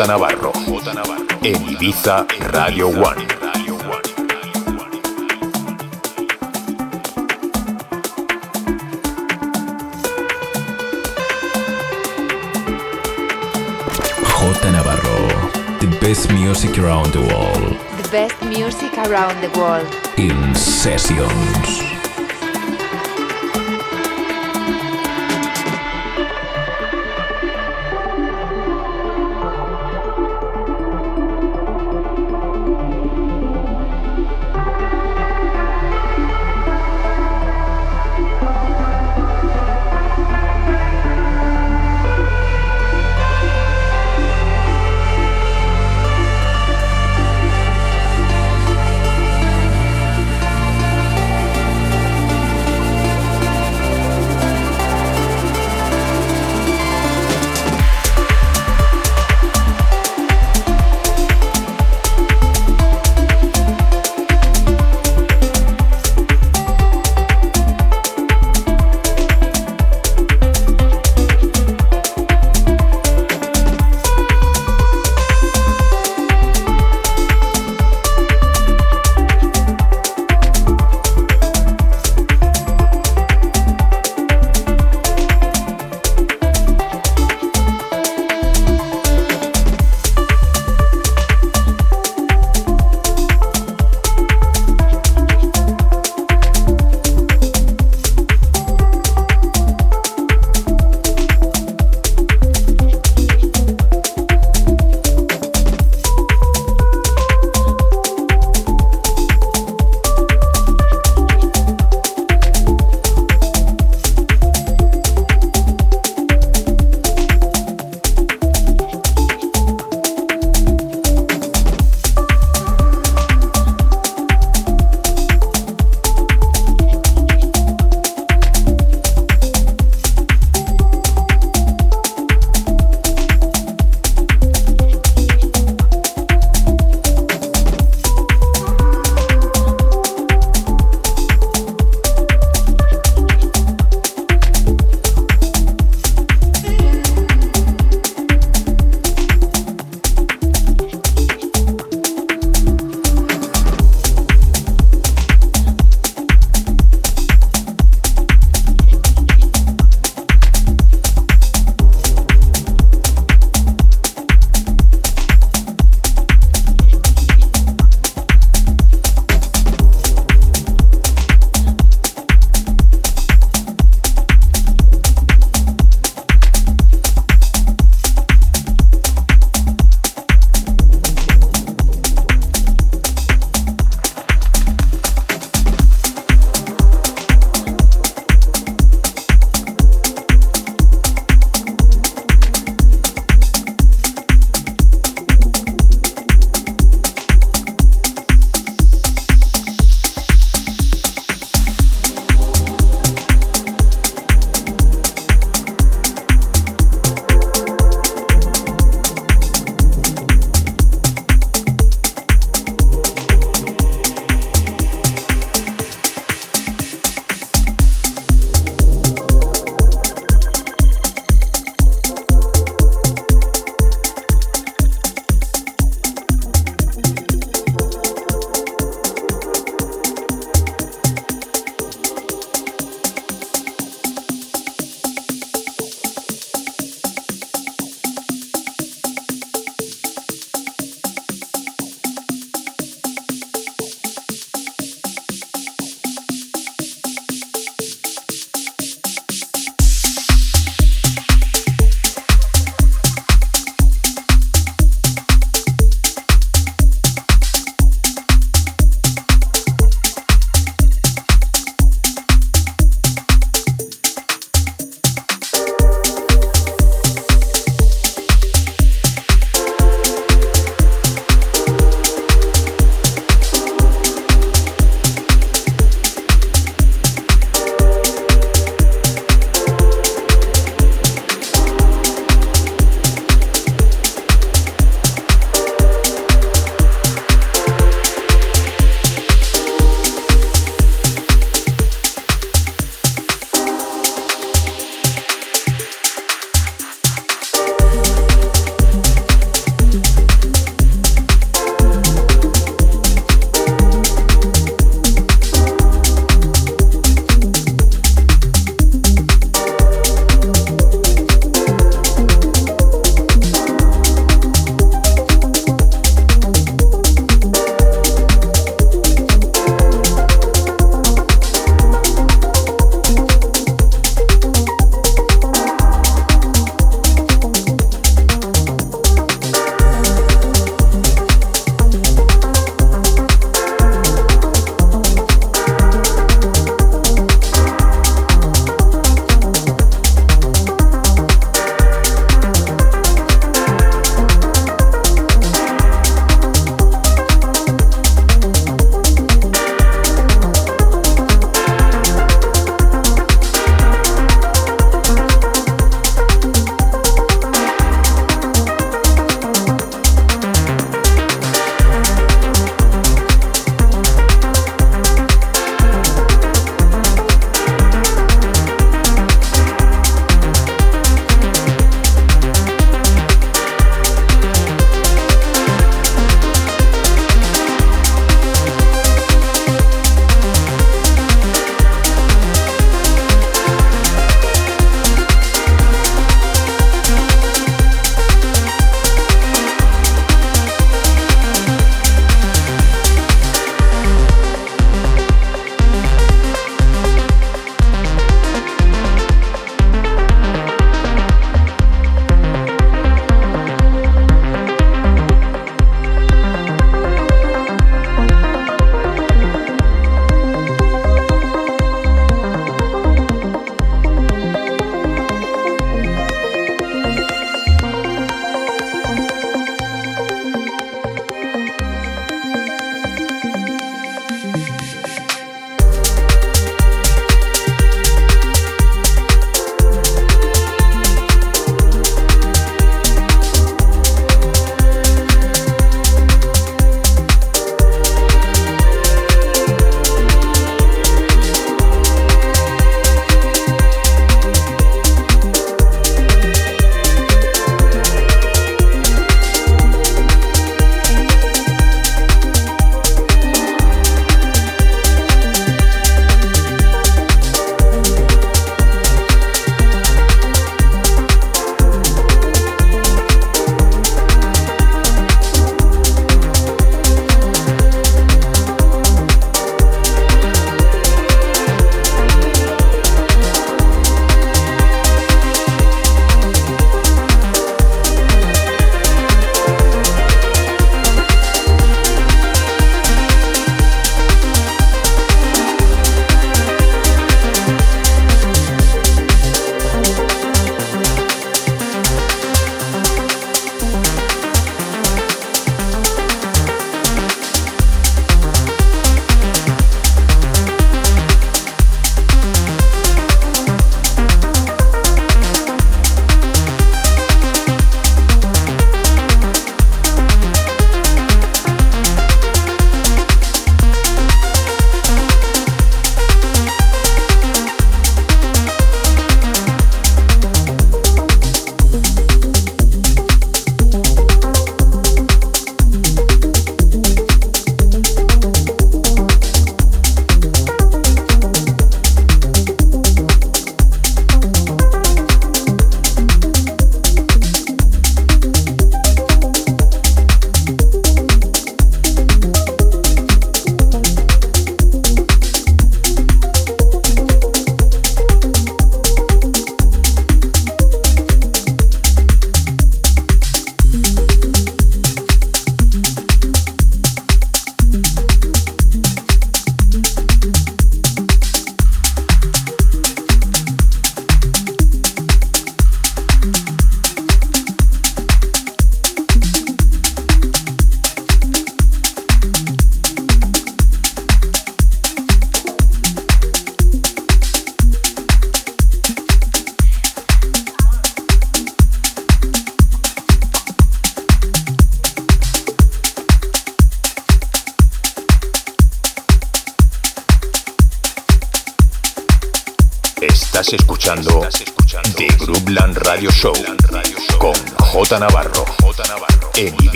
J Navarro en Ibiza Radio One. J Navarro. The best music around the world. The best music around the world. In sessions.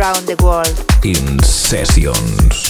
Around the world. in sessions.